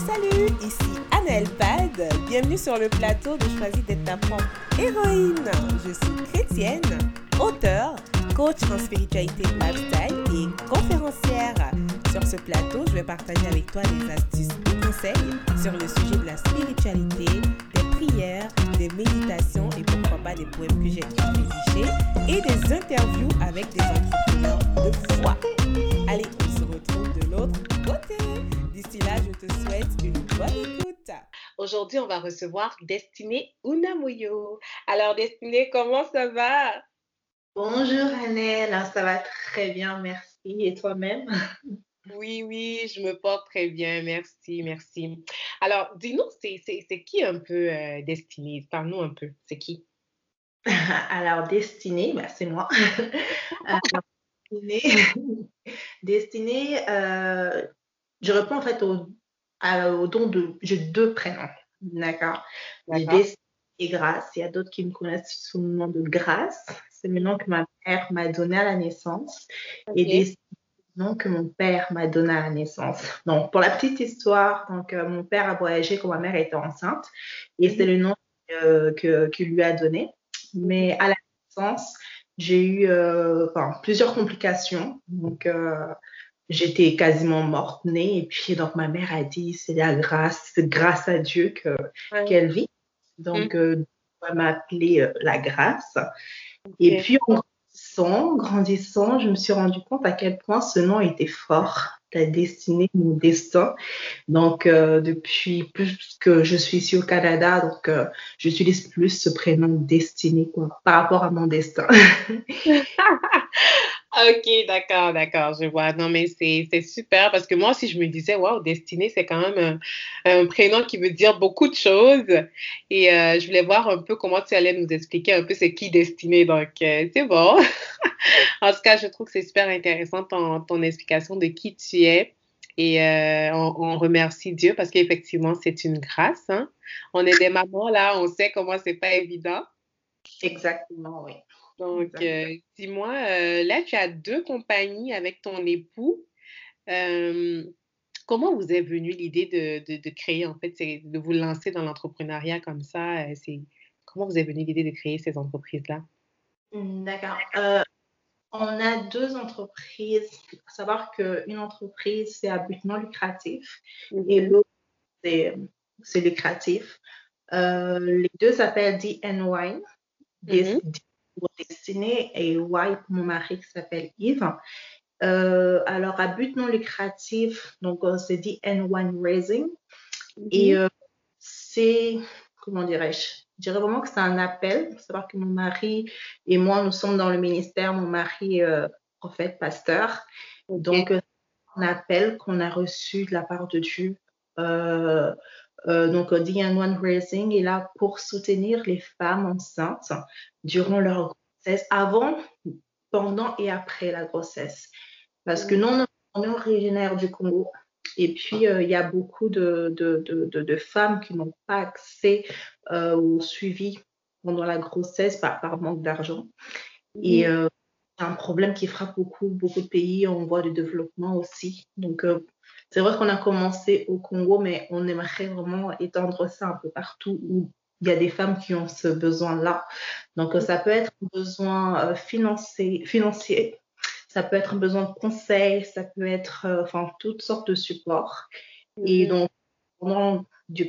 Salut, ici Annelle Pad. Bienvenue sur le plateau de Choisis d'être ta propre héroïne. Je suis chrétienne, auteure, coach en spiritualité lifestyle et conférencière. Sur ce plateau, je vais partager avec toi des astuces et conseils sur le sujet de la spiritualité, des prières, des méditations et pourquoi pas des poèmes que j'ai rédigés et des interviews avec des entrepreneurs de foi. Allez, on se retrouve de l'autre côté. D'ici là, je te souhaite une bonne écoute. Aujourd'hui, on va recevoir Destinée Unamoyo. Alors, Destinée, comment ça va? Bonjour Annelle, ça va très bien, merci. Et toi-même? Oui, oui, je me porte très bien, merci, merci. Alors, dis-nous, c'est qui un peu euh, Destinée? Parle-nous un peu, c'est qui? Alors, Destinée, bah, c'est moi. Destinée, euh, je réponds en fait au, au don de. J'ai deux prénoms. D'accord. Destinée et Grâce. Il y a d'autres qui me connaissent sous le nom de Grâce. C'est le nom que ma mère m'a donné à la naissance. Et Destinée, le nom que mon père m'a donné à la naissance. Donc, pour la petite histoire, donc, euh, mon père a voyagé quand ma mère était enceinte. Et c'est le nom euh, que, qu'il lui a donné. Mais à la naissance, j'ai eu euh, enfin, plusieurs complications. Donc, j'étais quasiment morte née. Et puis, donc, ma mère a dit, c'est la grâce, grâce à Dieu que, qu'elle vit. Donc, mmh. elle m'a appelée la grâce. Et puis, en grandissant, grandissant, je me suis rendu compte à quel point ce nom était fort, ta destinée, mon destin. Donc, euh, depuis plus que je suis ici au Canada, donc euh, j'utilise plus ce prénom destinée quoi, par rapport à mon destin. Ok, d'accord, d'accord, je vois. Non, mais c'est super parce que moi aussi, je me disais, waouh, Destinée, c'est quand même un, prénom qui veut dire beaucoup de choses. Et euh, je voulais voir un peu comment tu allais nous expliquer un peu c'est qui Destinée. Donc, euh, c'est bon. en tout cas, je trouve que c'est super intéressant ton, ton, explication de qui tu es. Et euh, on, remercie Dieu parce qu'effectivement, c'est une grâce. Hein. On est des mamans là, on sait comment c'est pas évident. Exactement, oui. Donc, euh, dis-moi, euh, là, tu as deux compagnies avec ton époux. Euh, comment vous est venue l'idée de, créer, en fait, de vous lancer dans l'entrepreneuriat comme ça? Comment vous est venue l'idée de créer ces entreprises-là? Mmh, d'accord. on a deux entreprises. Il faut savoir qu'une entreprise, c'est à but non lucratif et mmh l'autre, c'est, lucratif. les deux s'appellent DNY. Mmh pour Destinée et Y pour mon mari qui s'appelle Yves. Euh, alors, à but non lucratif, donc c'est dit N1 Raising. Et mhm. euh, c'est, comment dirais-je? Je dirais vraiment que c'est un appel. Faut savoir que mon mari et moi, nous sommes dans le ministère. Mon mari est euh, prophète, pasteur. Donc, un appel qu'on a reçu de la part de Dieu. Euh, donc, The One Raising est là pour soutenir les femmes enceintes durant leur grossesse, avant, pendant et après la grossesse. Parce que nous, on est originaire du Congo. Et puis, euh, il y a beaucoup de, de, de, de femmes qui n'ont pas accès euh, au suivi pendant la grossesse par, par manque d'argent. Et c'est un problème qui frappe beaucoup, beaucoup de pays en voie de développement aussi. Donc, c'est vrai qu'on a commencé au Congo, mais on aimerait vraiment étendre ça un peu partout où il y a des femmes qui ont ce besoin-là. Donc, ça peut être un besoin euh, financier, financier, ça peut être un besoin de conseil, ça peut être euh, enfin, toutes sortes de supports. Et mhm. donc, pendant,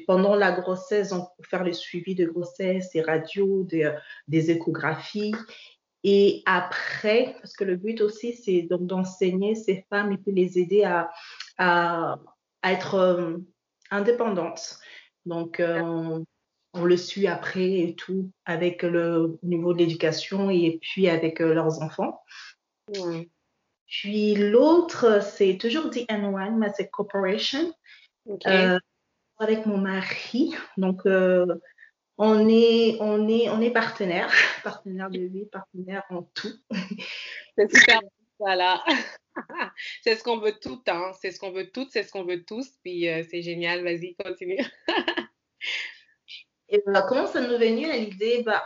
pendant la grossesse, on peut faire le suivi de grossesse, des radios, des, euh, des échographies. Et après, parce que le but aussi, c'est donc d'enseigner ces femmes et puis les aider à, à, être euh, indépendantes. Donc, euh, on, le suit après et tout, avec le niveau de l'éducation et puis avec euh, leurs enfants. Puis l'autre, c'est toujours DN1, mais c'est Corporation. avec mon mari. Donc, on est, on est, on est partenaire, partenaire de vie, partenaire en tout. C'est super, voilà. C'est ce qu'on veut tout, hein. C'est ce qu'on veut toutes, c'est ce qu'on veut tous. Puis euh, c'est génial, vas-y, continue. Et comment ça nous est venu l'idée? Bah,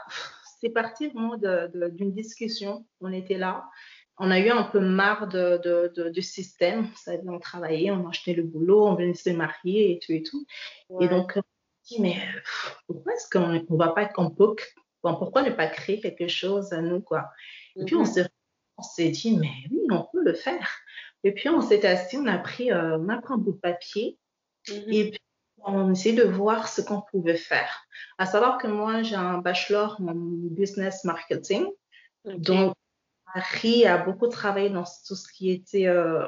C'est parti vraiment d'une discussion. On était là. on a eu un peu marre de, de, du système. Ça, on travaillait, on achetait le boulot, on venait se marier et tout et tout. Et donc, on dit, mais pourquoi est-ce qu'on ne va pas, qu'on peut, pourquoi ne pas créer quelque chose à nous, quoi? Et puis, on mm-hmm. s'est dit, mais oui, on peut le faire. Et puis, on s'est assis, on a pris, euh, on a pris un bout de papier mm-hmm. et puis on essayait de voir ce qu'on pouvait faire. À savoir que moi, j'ai un bachelor en business marketing. Donc, Marie a beaucoup travaillé dans tout ce qui était euh,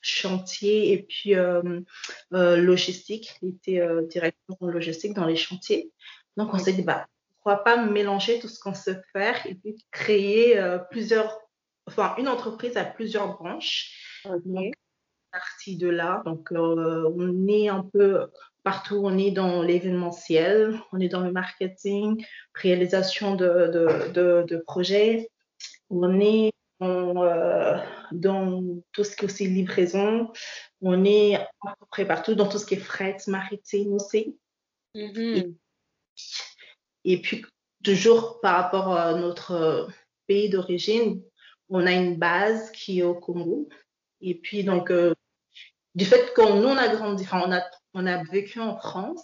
chantier et puis euh, logistique. Il était directeur en logistique dans les chantiers. Donc, on s'est dit, bah, pourquoi pas mélanger tout ce qu'on sait faire et puis créer plusieurs, enfin, une entreprise à plusieurs branches donc, partie de là. Donc, euh, on est un peu partout. On est dans l'événementiel, on est dans le marketing, réalisation de, de, de, projets. On est euh, dans, tout ce qui est aussi livraison. On est à peu près partout dans tout ce qui est fret maritime aussi. Mm-hmm. et, puis, toujours par rapport à notre pays d'origine, on a une base qui est au Congo. Et puis, donc, euh, du fait qu'on nous, on a grandi, enfin, on a, on a vécu en France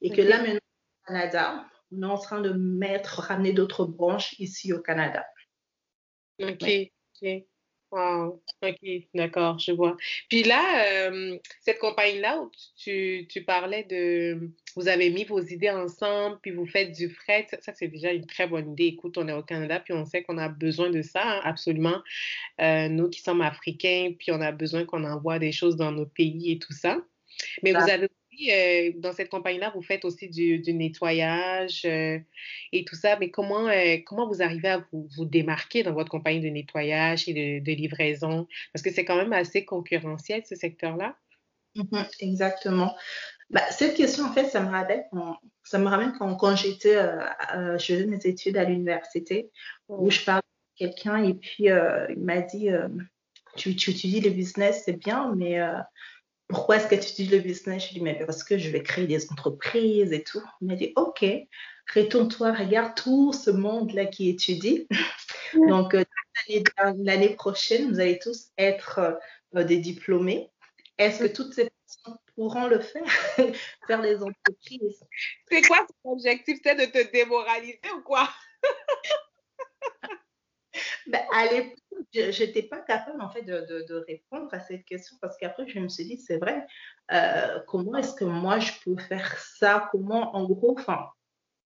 et que là, maintenant, au Canada, on est en train de mettre, ramener d'autres branches ici au Canada. OK. OK. Wow. OK, d'accord, je vois. Puis là, euh, cette compagnie-là où tu, tu, parlais de, vous avez mis vos idées ensemble, puis vous faites du fret, ça, c'est déjà une très bonne idée. Écoute, on est au Canada, puis on sait qu'on a besoin de ça, hein, absolument. Euh, nous qui sommes africains, puis on a besoin qu'on envoie des choses dans nos pays et tout ça. Mais vous avez euh, dans cette compagnie-là, vous faites aussi du, nettoyage euh, et tout ça, mais comment, euh, comment vous arrivez à vous, vous, démarquer dans votre compagnie de nettoyage et de, livraison? Parce que c'est quand même assez concurrentiel, ce secteur-là. Mmh exactement. Bah, cette question, en fait, ça me rappelle, ça me ramène quand, quand j'étais, je faisais mes études à l'université, où je parlais à quelqu'un et puis il m'a dit, tu, tu étudies le business, c'est bien, mais pourquoi est-ce que tu dis le business? Je lui dis, mais parce que je vais créer des entreprises et tout. Il m'a dit, OK, retourne-toi, regarde tout ce monde-là qui étudie. Donc, euh, l'année prochaine, vous allez tous être euh, des diplômés. Est-ce que toutes ces personnes pourront le faire, faire les entreprises? C'est quoi ton objectif C'est de te démoraliser ou quoi? ben, à l'époque, je n'étais pas capable en fait de, répondre à cette question parce qu'après je me suis dit c'est vrai euh, comment est-ce que moi je peux faire ça? Comment en gros enfin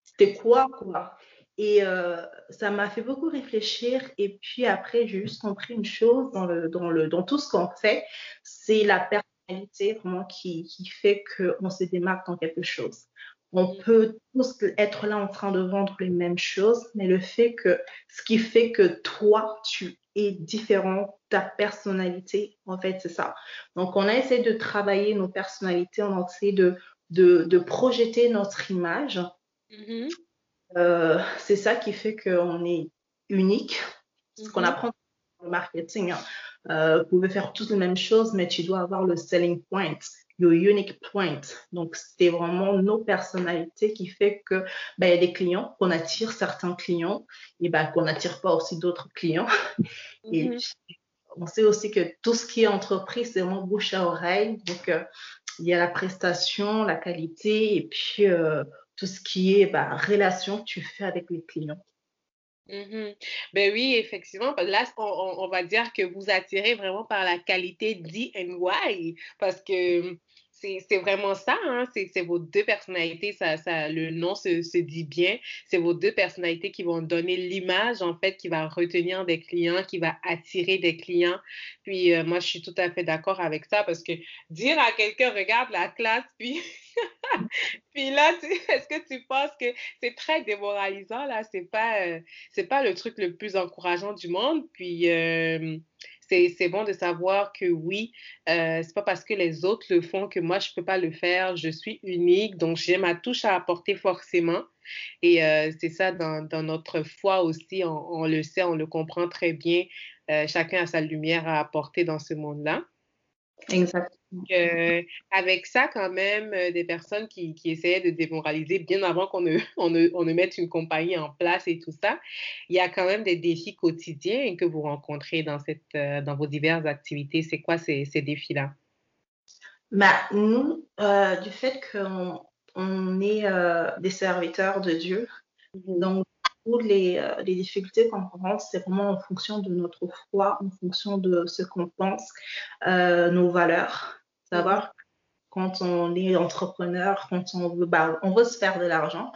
c'était quoi quoi? Et euh, ça m'a fait beaucoup réfléchir et puis après j'ai juste compris une chose dans le dans le dans tout ce qu'on fait c'est la personnalité vraiment qui, qui fait qu'on se démarque dans quelque chose on peut tous être là en train de vendre les mêmes choses, mais le fait que ce qui fait que toi, tu es différent, ta personnalité, en fait, c'est ça. Donc, on a essayé de travailler nos personnalités, on a essayé de, de, projeter notre image. Mm-hmm. Euh, c'est ça qui fait qu'on est unique. Ce qu'on mm-hmm. apprend dans le marketing, hein. euh, vous pouvez faire toutes les mêmes choses, mais tu dois avoir le selling point your unique point. Donc, c'est vraiment nos personnalités qui fait que ben, y a des clients, qu'on attire certains clients et ben, qu'on n'attire pas aussi d'autres clients. Et mm-hmm. on sait aussi que tout ce qui est entreprise, c'est vraiment bouche à oreille. Donc, euh, il y a la prestation, la qualité et puis euh, tout ce qui est ben, relation que tu fais avec les clients. Mm-hmm. Ben oui, effectivement. Là, on, va dire que vous attirez vraiment par la qualité D&Y parce que c'est vraiment ça, hein? c'est vos deux personnalités, ça, ça, le nom se, se dit bien, c'est vos deux personnalités qui vont donner l'image, en fait, qui va retenir des clients, qui va attirer des clients. Puis euh, moi, je suis tout à fait d'accord avec ça parce que dire à quelqu'un, regarde la classe, puis, puis là, est-ce que tu penses que c'est très démoralisant, là? C'est pas, euh, pas le truc le plus encourageant du monde. Puis, euh, c'est bon de savoir que oui, euh, c'est pas parce que les autres le font que moi je peux pas le faire. Je suis unique, donc j'ai ma touche à apporter forcément. Et euh, c'est ça dans, dans, notre foi aussi, on, le sait, on le comprend très bien. Euh, chacun a sa lumière à apporter dans ce monde-là. Exact. Euh, avec ça, quand même, euh, des personnes qui, qui, essayaient de démoraliser bien avant qu'on ne, on ne, on ne, mette une compagnie en place et tout ça, il y a quand même des défis quotidiens que vous rencontrez dans, cette, euh, dans vos diverses activités. C'est quoi ces, ces défis-là? Bah, nous, du fait qu'on on est des serviteurs de Dieu, mmh donc les, euh, les difficultés qu'on rencontre, c'est vraiment en fonction de notre foi, en fonction de ce qu'on pense, euh, nos valeurs. Savoir quand on est entrepreneur, quand on veut, bah, on veut se faire de l'argent,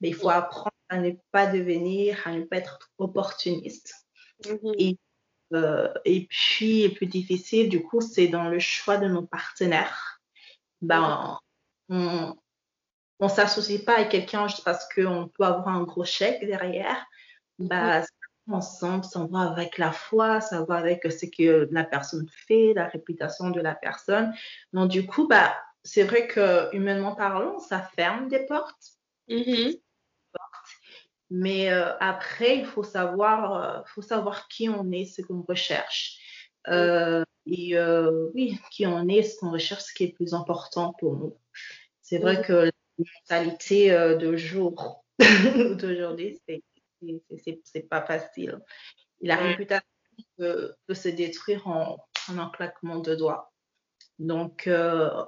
mais il faut apprendre à ne pas devenir, à ne pas être opportuniste. Mm-hmm. Et, euh, et puis, le plus difficile, du coup, c'est dans le choix de nos partenaires. Ben, on, on s'associe pas avec quelqu'un juste parce qu'on peut avoir un gros chèque derrière. Bah, ensemble, ça va avec la foi, ça va avec ce que la personne fait, la réputation de la personne. Donc, du coup, bah, c'est vrai que humainement parlant, ça ferme des portes. Mm-hmm. Mais euh, après, il faut savoir, euh, faut savoir qui on est, ce qu'on recherche. Euh, et oui, qui on est, ce qu'on recherche, ce qui est le plus important pour nous. C'est vrai mm-hmm. que mentalité euh, de jour d'aujourd'hui, c'est pas facile. La réputation peut, se détruire en, un claquement de doigts. Donc, euh,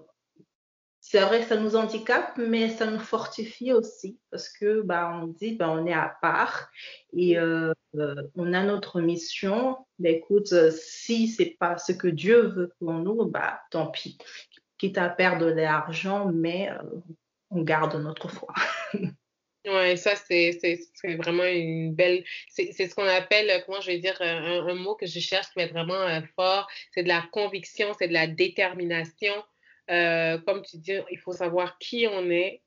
c'est vrai que ça nous handicape, mais ça nous fortifie aussi parce que bah, on dit bah, on est à part et euh, on a notre mission. Bah, écoute, si c'est pas ce que Dieu veut pour nous, bah, tant pis. Quitte à perdre de l'argent, mais on garde notre foi. Oui, ça, c'est vraiment une belle. C'est ce qu'on appelle, comment je vais dire, un, mot que je cherche qui va être vraiment euh, fort. C'est de la conviction, c'est de la détermination. Euh, comme tu dis, il faut savoir qui on est.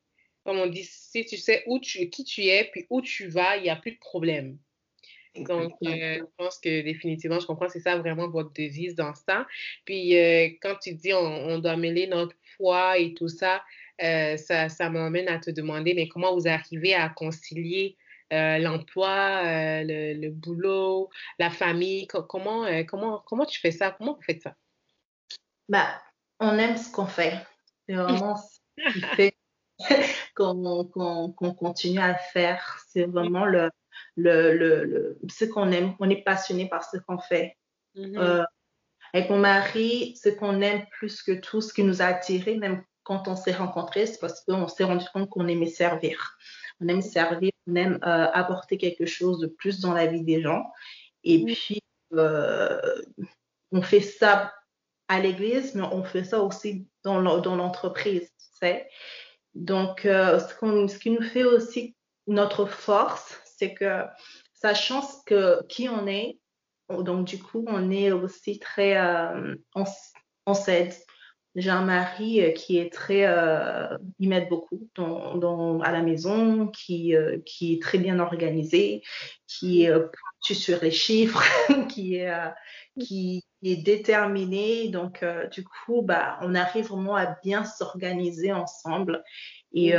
Comme on dit, si tu sais où tu, qui tu es, puis où tu vas, il n'y a plus de problème. Donc, euh, je pense que définitivement, je comprends, c'est ça vraiment votre devise dans ça. Puis, quand tu dis on, on, doit mêler notre foi et tout ça, euh, ça, ça m'amène à te demander, mais comment vous arrivez à concilier euh, l'emploi, euh, le, boulot, la famille? comment, comment, comment tu fais ça? Comment vous faites ça? Bah, on aime ce qu'on fait. C'est vraiment ce qui fait qu'on continue à faire. C'est vraiment le, le, le, ce qu'on aime. On est passionné par ce qu'on fait. Mm-hmm. avec mon mari, ce qu'on aime plus que tout, ce qui nous a attirés, même quand on s'est rencontrés, c'est parce qu'on s'est rendu compte qu'on aimait servir. On aime servir, on aime euh, apporter quelque chose de plus dans la vie des gens. Et puis, euh, on fait ça à l'église, mais on fait ça aussi dans l'entreprise. Tu sais? Donc, euh, ce, ce, qui nous fait aussi notre force, c'est que sachant que qui on est, donc du coup, on est aussi très, on, on s'aide j'ai un mari euh, qui est très, euh, il m'aide beaucoup dans, à la maison, qui, euh, qui est très bien organisé, qui est pointu sur les chiffres, qui est, qui est déterminé. Donc, du coup, bah, on arrive vraiment à bien s'organiser ensemble et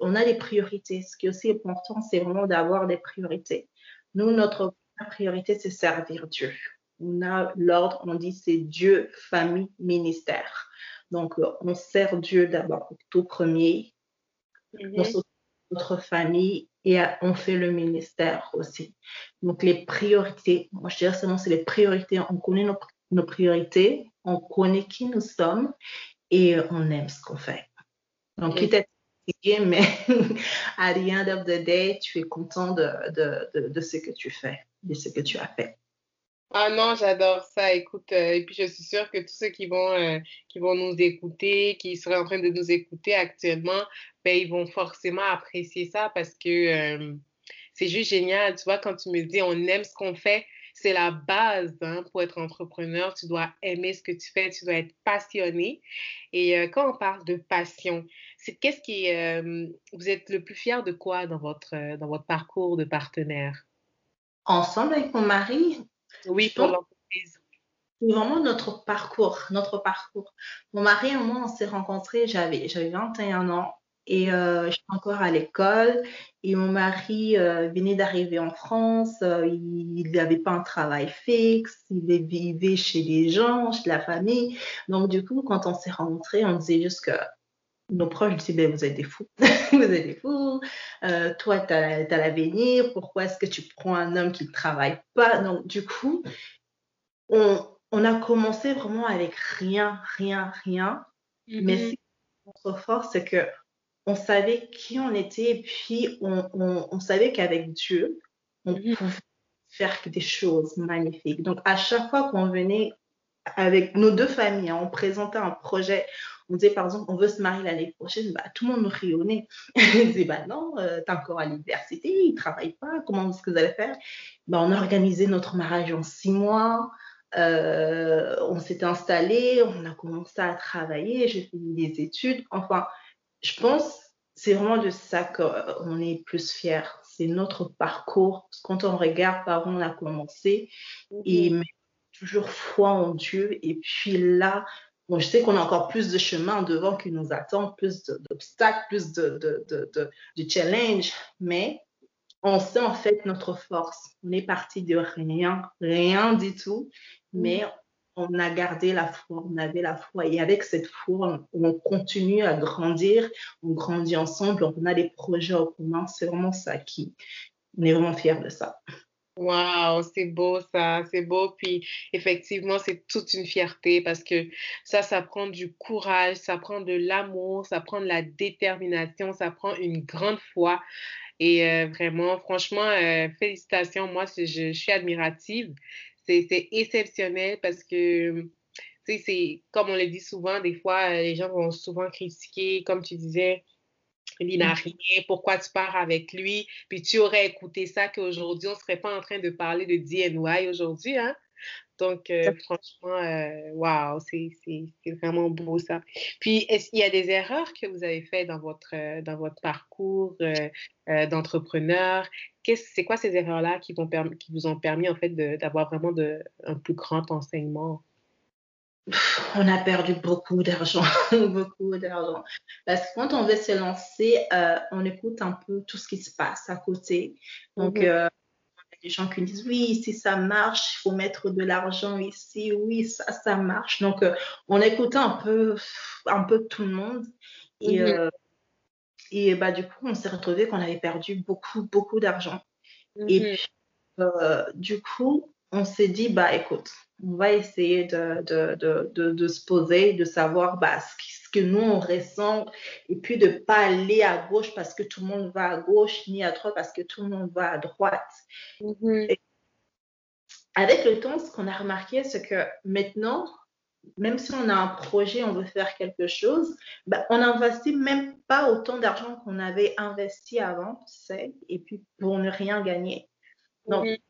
on a des priorités. Ce qui est aussi important, c'est vraiment d'avoir des priorités. Nous, notre priorité, c'est servir Dieu. On a l'ordre, on dit c'est Dieu, famille, ministère. Donc, euh, on sert Dieu d'abord tout premier, mhm. on sert notre famille et on fait le ministère aussi. Donc, les priorités, moi je dirais seulement c'est les priorités. On connaît nos, priorités, on connaît qui nous sommes et on aime ce qu'on fait. Donc, quitte à mais à the end of the day, tu es content de, de, de ce que tu fais, de ce que tu as fait. Ah non, j'adore ça. Écoute, euh, et puis je suis sûre que tous ceux qui vont, euh, qui vont nous écouter, qui seraient en train de nous écouter actuellement, ben, ils vont forcément apprécier ça parce que euh, c'est juste génial. Tu vois, quand tu me dis on aime ce qu'on fait, c'est la base hein, pour être entrepreneur. Tu dois aimer ce que tu fais, tu dois être passionné. Et quand on parle de passion, c'est qu'est-ce qui vous êtes le plus fier de quoi dans votre, dans votre parcours de partenaire? Ensemble avec mon mari, oui, pour l'entreprise. C'est vraiment notre parcours, notre parcours. Mon mari et moi, on s'est rencontrés, j'avais, j'avais 21 ans et euh, j'étais encore à l'école. Et mon mari euh, venait d'arriver en France. Euh, il n'avait pas un travail fixe. Il vivait chez les gens, chez la famille. Donc, du coup, quand on s'est rencontrés, on disait juste que nos proches disaient ben, Vous êtes des fous. vous êtes des fous. toi, tu as, l'avenir. Pourquoi est-ce que tu prends un homme qui ne travaille pas? Donc, du coup, on, on a commencé vraiment avec rien, rien, rien. Mais mm-hmm. notre force, c'est que on savait qui on était et puis on, savait qu'avec Dieu, on mm-hmm. pouvait faire des choses magnifiques. Donc, à chaque fois qu'on venait avec nos deux familles, hein, on présentait un projet, on disait par exemple, on veut se marier l'année prochaine, bah, tout le monde nous rionnait. on disait, bah non, euh, t'es encore à l'université, ils ne travaillent pas, comment est-ce que vous allez faire? Bah, On a organisé notre mariage en six mois. Euh, on s'est installé, on a commencé à travailler, j'ai fait des études. Enfin, je pense c'est vraiment de ça qu'on est plus fier. C'est notre parcours. Quand on regarde par où on a commencé et mhm. toujours foi en Dieu. Et puis là, bon, je sais qu'on a encore plus de chemin devant qui nous attend, plus d'obstacles, plus de, de, de, de, challenge. Mais on sait en fait notre force. On est parti de rien, rien du tout, mais on a gardé la foi, on avait la foi. Et avec cette foi, on, continue à grandir, on grandit ensemble, on a des projets en commun. C'est vraiment ça qui, on est vraiment fiers de ça. Wow, c'est beau ça, c'est beau. Puis effectivement, c'est toute une fierté parce que ça, ça prend du courage, ça prend de l'amour, ça prend de la détermination, ça prend une grande foi. Et euh, vraiment, franchement, euh, félicitations. Moi, je, je, suis admirative. C'est exceptionnel parce que, c'est comme on le dit souvent, des fois, euh, les gens vont souvent critiquer, comme tu disais, il n'a rien, pourquoi tu pars avec lui? Puis tu aurais écouté ça qu'aujourd'hui, on ne serait pas en train de parler de DNY aujourd'hui, hein? Donc, euh, franchement, waouh, wow, c'est vraiment beau ça. Puis, est-ce qu'il y a des erreurs que vous avez faites dans votre, euh, dans votre parcours euh, d'entrepreneur? C'est quoi ces erreurs-là qui, qui vous ont permis, en fait, d'avoir vraiment de, un plus grand enseignement? On a perdu beaucoup d'argent, beaucoup d'argent. Parce que quand on veut se lancer, on écoute un peu tout ce qui se passe à côté. Donc, mm-hmm des gens qui disent oui, si ça marche, il faut mettre de l'argent ici, oui, ça, ça marche. Donc, euh, on écoutait un peu, un peu tout le monde. Et, mhm. euh, et bah, du coup, on s'est retrouvé qu'on avait perdu beaucoup, beaucoup d'argent. Et mhm. puis, euh, du coup, on s'est dit, bah, écoute, on va essayer de, de, de, de, se poser, de savoir bah, ce, ce, que nous, on ressent, et puis de ne pas aller à gauche parce que tout le monde va à gauche, ni à droite parce que tout le monde va à droite. Mm-hmm. Avec le temps, ce qu'on a remarqué, c'est que maintenant, même si on a un projet, on veut faire quelque chose, bah, on n'investit même pas autant d'argent qu'on avait investi avant, tu sais, et puis pour ne rien gagner. Donc, on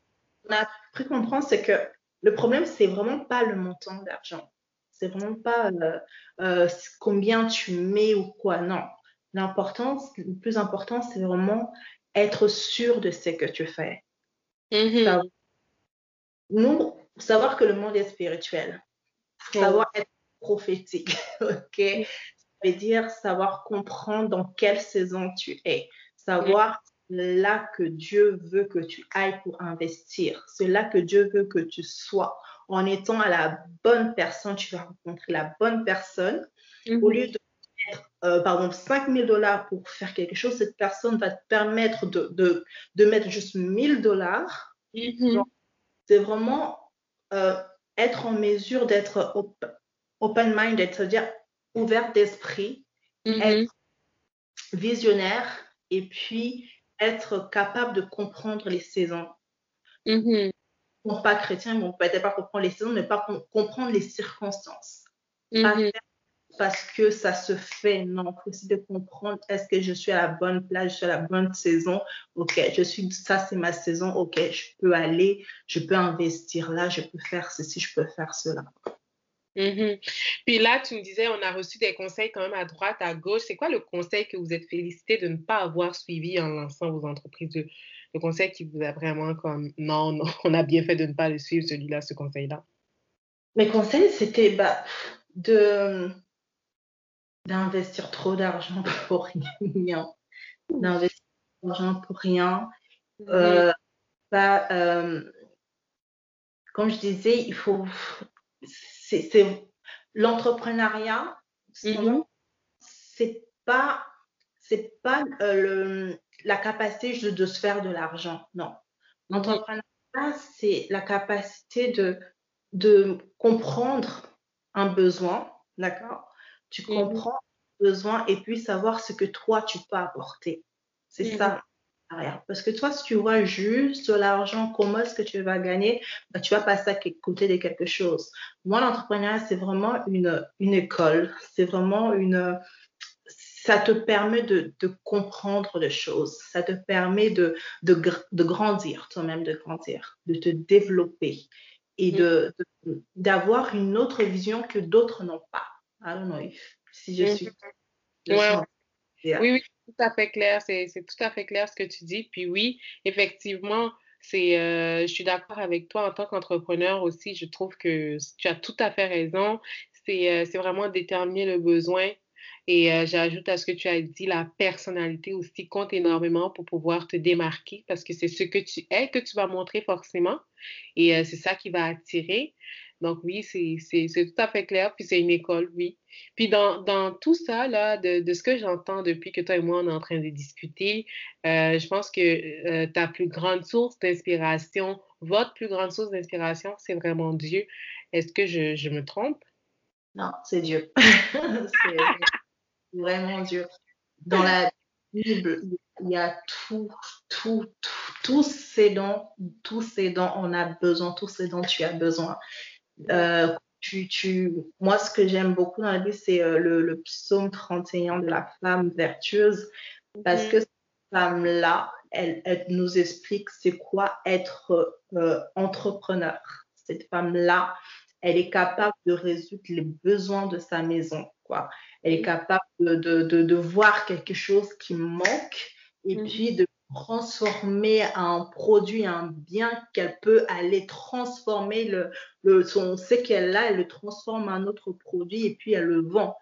a pris comprendre, c'est que le problème, c'est vraiment pas le montant d'argent. C'est vraiment pas euh, euh, combien tu mets ou quoi. Non. L'importance, le plus important, c'est vraiment être sûr de ce que tu fais. Mm-hmm. Nous, savoir que le monde est spirituel. Savoir être prophétique. OK? Ça veut dire savoir comprendre dans quelle saison tu es. Savoir là que Dieu veut que tu ailles pour investir. C'est là que Dieu veut que tu sois. En étant à la bonne personne, tu vas rencontrer la bonne personne. Au mhm. lieu de mettre, euh, par exemple, 5 000 dollars pour faire quelque chose, cette personne va te permettre de, de, de mettre juste 1000 dollars. Mhm. C'est vraiment euh, être en mesure d'être open-minded, c'est-à-dire ouvert d'esprit, mhm. être visionnaire et puis être capable de comprendre les saisons. Mm pas chrétien, bon, peut-être pas comprendre les saisons, mais pas comprendre les circonstances. Mm-hmm. parce que ça se fait, non, il faut aussi de comprendre est-ce que je suis à la bonne place, je suis à la bonne saison, ok, je suis, ça c'est ma saison, ok, je peux aller, je peux investir là, je peux faire ceci, je peux faire cela. Mhm. Puis là, tu me disais, on a reçu des conseils quand même à droite, à gauche. C'est quoi le conseil que vous êtes félicité de ne pas avoir suivi en lançant vos entreprises? Le, conseil qui vous a vraiment comme, non, non, on a bien fait de ne pas le suivre, celui-là, ce conseil-là? Mes conseils, c'était bah, de d'investir trop d'argent pour rien, d'investir trop d'argent pour rien. Euh, bah, euh, comme je disais, il faut, c'est l'entrepreneuriat, mm-hmm. c'est pas, c'est pas euh, le, la capacité de, se faire de l'argent, non. L'entrepreneuriat, c'est la capacité de, de comprendre un besoin, d'accord Tu mm-hmm. comprends un besoin et puis savoir ce que toi, tu peux apporter. C'est mm-hmm. ça parce que toi, si tu vois juste l'argent, comment est-ce que tu vas gagner, bah, tu vas passer à côté de quelque chose. Moi, l'entrepreneuriat, c'est vraiment une, une école. C'est vraiment une. Ça te permet de, de, comprendre des choses. Ça te permet de, de, de grandir, toi-même, de grandir, de te développer et de d'avoir une autre vision que d'autres n'ont pas. I don't know si je suis. Oui, oui, tout à fait clair. C'est tout à fait clair ce que tu dis. Puis oui, effectivement, euh, je suis d'accord avec toi en tant qu'entrepreneur aussi. Je trouve que tu as tout à fait raison. C'est euh, vraiment déterminer le besoin. Et euh, j'ajoute à ce que tu as dit, la personnalité aussi compte énormément pour pouvoir te démarquer parce que c'est ce que tu es que tu vas montrer forcément. Et c'est ça qui va attirer. Donc oui, c'est tout à fait clair, puis c'est une école, oui. Puis dans, tout ça, là, de, ce que j'entends depuis que toi et moi, on est en train de discuter, euh, je pense que euh, ta plus grande source d'inspiration, votre plus grande source d'inspiration, c'est vraiment Dieu. Est-ce que je, je, me trompe? Non, c'est Dieu. c'est vraiment Dieu. Dans la Bible, il y a tout, tout, tout, tous ces dons, tous ces dons on a besoin, tous ces dons tu as besoin. Euh, tu, tu, moi, ce que j'aime beaucoup dans la Bible, c'est euh, le, le, psaume 31 de la femme vertueuse, parce mhm. que cette femme-là, elle, elle, nous explique c'est quoi être euh, entrepreneur. Cette femme-là, elle est capable de résoudre les besoins de sa maison. Quoi. Elle est mhm. capable de, de, de, de voir quelque chose qui manque et mhm. puis de transformer un produit, un bien qu'elle peut aller transformer le, le son, ce qu'elle a, elle le transforme en un autre produit et puis elle le vend.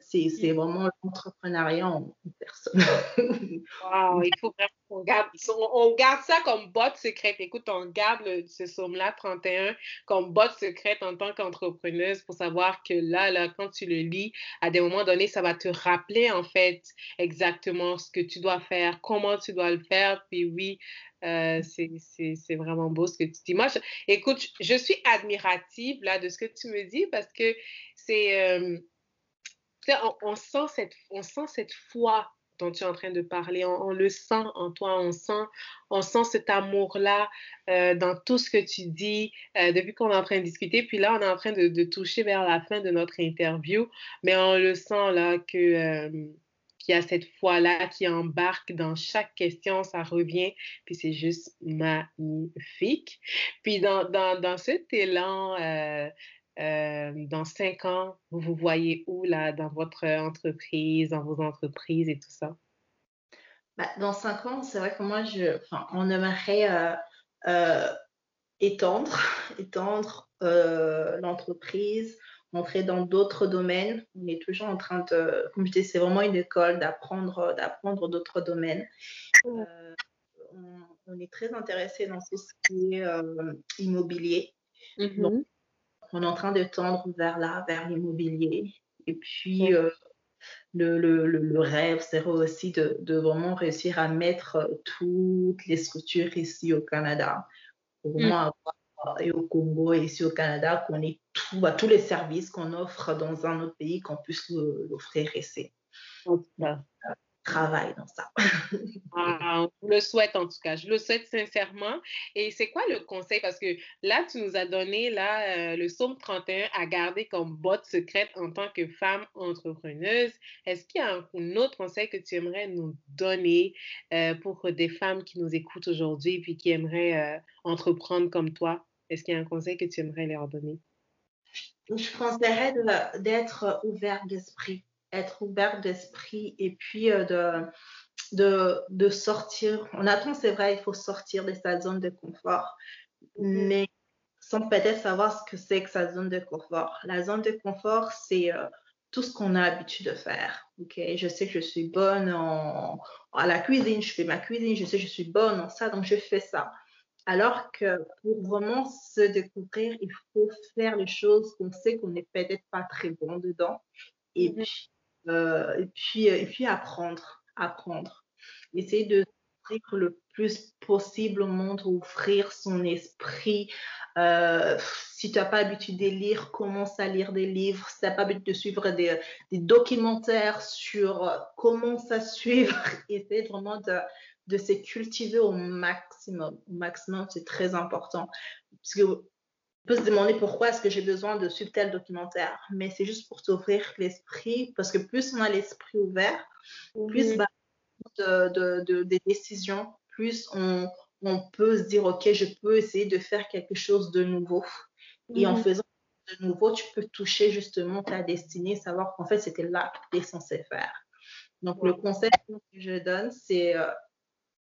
C'est mm. vraiment l'entrepreneuriat en personne. wow, il faut vraiment qu'on garde, on, garde ça comme botte secrète. Écoute, on garde ce somme-là 31 comme botte secrète en tant qu'entrepreneuse pour savoir que là, là, quand tu le lis, à des moments donnés, ça va te rappeler en fait exactement ce que tu dois faire, comment tu dois le faire. Puis oui, euh, c'est vraiment beau ce que tu dis. Moi, écoute, je suis admirative là de ce que tu me dis parce que c'est. Euh, on, sent cette, foi dont tu es en train de parler. On, le sent en toi, on sent, on sent cet amour-là euh, dans tout ce que tu dis euh, depuis qu'on est en train de discuter. Puis là, on est en train de, toucher vers la fin de notre interview, mais on le sent là que euh, qu'il y a cette foi-là qui embarque dans chaque question, ça revient, puis c'est juste magnifique. Puis dans, dans, dans cet élan euh, dans cinq ans, vous vous voyez où là dans votre entreprise, dans vos entreprises et tout ça? Bah, dans cinq ans, c'est vrai que moi, je, on aimerait euh, euh, étendre, étendre l'entreprise, entrer dans d'autres domaines. On est toujours en train de, comme je dis, c'est vraiment une école d'apprendre, d'apprendre d'autres domaines. on, est très intéressé dans tout ce qui est immobilier. Mm-hmm on est en train de tendre vers là, vers l'immobilier. Et puis, euh, le, le, le, rêve serait aussi de, de, vraiment réussir à mettre euh, toutes les structures ici au Canada, pour mm. vraiment avoir, et au Congo et ici au Canada, qu'on ait tout, bah, tous les services qu'on offre dans un autre pays, qu'on puisse l'offrir ici travail dans ça. ah, je le souhaite en tout cas, je le souhaite sincèrement. Et c'est quoi le conseil? Parce que là, tu nous as donné là, euh, le Somme 31 à garder comme botte secrète en tant que femme entrepreneuse. Est-ce qu'il y a un, autre conseil que tu aimerais nous donner euh, pour des femmes qui nous écoutent aujourd'hui et qui aimeraient euh, entreprendre comme toi? Est-ce qu'il y a un conseil que tu aimerais leur donner? Je conseillerais d'être ouvert d'esprit être ouvert d'esprit et puis euh, de, de, de, sortir. On attend, c'est vrai, il faut sortir de sa zone de confort, mm-hmm. mais sans peut-être savoir ce que c'est que sa zone de confort. La zone de confort, c'est euh, tout ce qu'on a l'habitude de faire. Ok, je sais que je suis bonne en, à la cuisine, je fais ma cuisine, je sais que je suis bonne en ça, donc je fais ça. Alors que pour vraiment se découvrir, il faut faire les choses qu'on sait qu'on n'est peut-être pas très bon dedans. Et, mhm. puis, euh, et, puis, et puis apprendre, apprendre. Essayer de le plus possible au monde, ouvrir son esprit. Euh, si tu n'as pas l'habitude de lire, commence à lire des livres. Si tu n'as pas l'habitude de suivre des, documentaires sur comment ça suivre, essaie vraiment de, de se cultiver au maximum. Au maximum, c'est très important. Parce que peut se demander pourquoi est-ce que j'ai besoin de suivre tel documentaire, mais c'est juste pour t'ouvrir l'esprit, parce que plus on a l'esprit ouvert, plus bah, de, des décisions, plus on, peut se dire, OK, je peux essayer de faire quelque chose de nouveau. Et en faisant de nouveau, tu peux toucher justement ta destinée, savoir qu'en fait, c'était là que tu es censé faire. Donc, le conseil que je donne, c'est euh,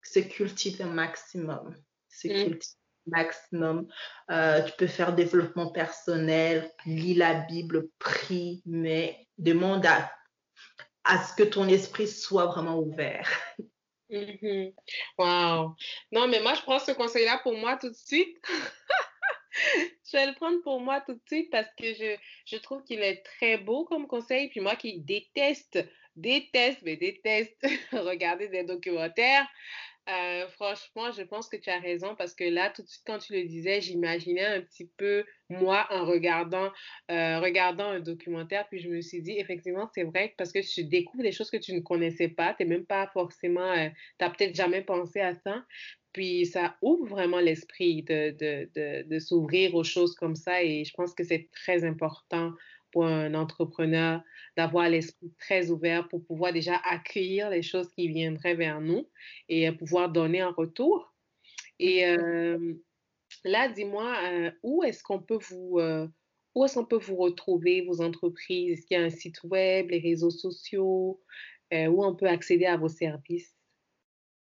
se cultiver un maximum. Se cultiver maximum. Euh, tu peux faire développement personnel, lis la Bible, prie, mais demande à ce que ton esprit soit vraiment ouvert. Mm-hmm. Wow. Non, mais moi, je prends ce conseil-là pour moi tout de suite. je vais le prendre pour moi tout de suite parce que je, je trouve qu'il est très beau comme conseil. Puis moi qui déteste, déteste, mais déteste regarder des documentaires, euh, franchement, je pense que tu as raison parce que là, tout de suite, quand tu le disais, j'imaginais un petit peu moi en regardant, euh, regardant un documentaire, puis je me suis dit, effectivement, c'est vrai parce que tu découvres des choses que tu ne connaissais pas, tu même pas forcément, euh, tu n'as peut-être jamais pensé à ça. Puis ça ouvre vraiment l'esprit de, de, de s'ouvrir aux choses comme ça et je pense que c'est très important un entrepreneur d'avoir l'esprit très ouvert pour pouvoir déjà accueillir les choses qui viendraient vers nous et pouvoir donner en retour. Et euh, là, dis-moi, euh, où est-ce qu'on peut vous euh, où est-ce qu'on peut vous retrouver, vos entreprises? Est-ce qu'il y a un site web, les réseaux sociaux, où on peut accéder à vos services?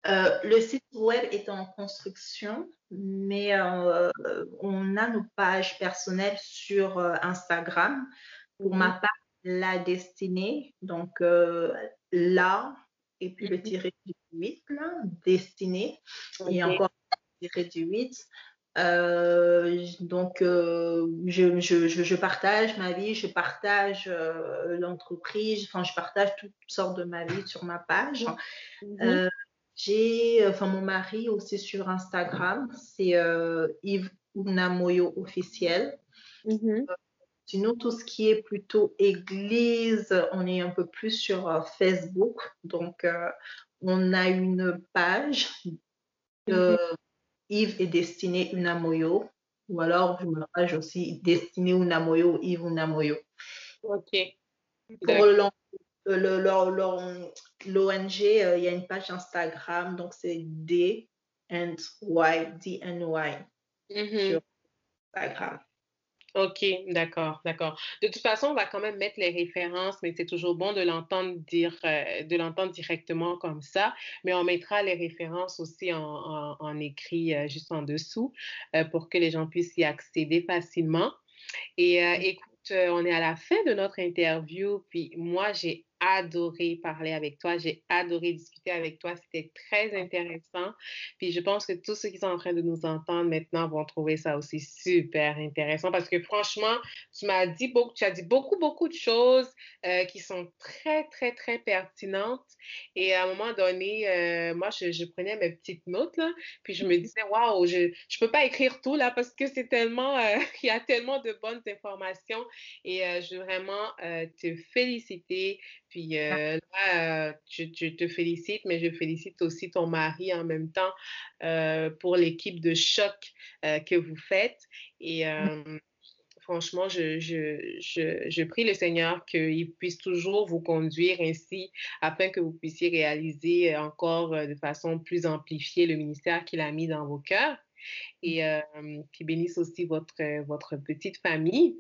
Euh, le site web est en construction, mais euh, on a nos pages personnelles sur euh, Instagram. Pour ma mhm. part, la destinée, donc là, et puis le mhm. tiré du 8, là, destinée, et encore le tiré du 8. donc, je, je, je, partage ma vie, je partage l'entreprise, enfin, je partage toutes sortes de ma vie sur ma page. Mhm. J'ai, enfin, mon mari aussi sur Instagram, c'est euh, Yves Unamoyo officiel. Mm-hmm. Euh, sinon, tout ce qui est plutôt église, on est un peu plus sur euh, Facebook. Donc, on a une page de mm-hmm. Yves et Destinée Unamoyo. Ou alors, une page aussi Destinée Unamoyo, Yves Unamoyo. OK. Pour l'ONG, euh, il y a une page Instagram, donc c'est D and Y, D and Y mm-hmm. sur Instagram. OK, d'accord, d'accord. De toute façon, on va quand même mettre les références, mais c'est toujours bon de l'entendre dire, euh, de l'entendre directement comme ça. Mais on mettra les références aussi en, écrit euh, juste en dessous pour que les gens puissent y accéder facilement. Et écoute, on est à la fin de notre interview, puis moi, j'ai adoré parler avec toi. J'ai adoré discuter avec toi. C'était très intéressant. Puis je pense que tous ceux qui sont en train de nous entendre maintenant vont trouver ça aussi super intéressant parce que franchement, tu m'as dit beaucoup, tu as dit beaucoup, beaucoup de choses euh, qui sont très, très, très pertinentes. Et à un moment donné, euh, moi, je, prenais mes petites notes là, puis je me mm-hmm. disais, waouh, je ne peux pas écrire tout là parce que c'est tellement, euh, il y a tellement de bonnes informations. Et je veux vraiment te féliciter puis euh, là, je, te félicite, mais je félicite aussi ton mari en même temps euh, pour l'équipe de choc euh, que vous faites. Et franchement, je, je, prie le Seigneur qu'il puisse toujours vous conduire ainsi afin que vous puissiez réaliser encore de façon plus amplifiée le ministère qu'il a mis dans vos cœurs et mmh. qui bénisse aussi votre, votre petite famille.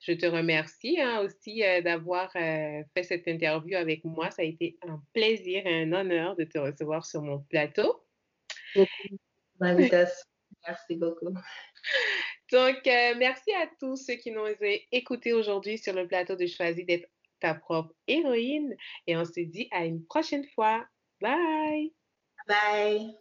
Je te remercie hein, aussi d'avoir fait cette interview avec moi. Ça a été un plaisir et un honneur de te recevoir sur mon plateau. Merci beaucoup. Donc, merci à tous ceux qui nous ont écoutés aujourd'hui sur le plateau de Choisir d'être ta propre héroïne et on se dit à une prochaine fois. Bye! Bye!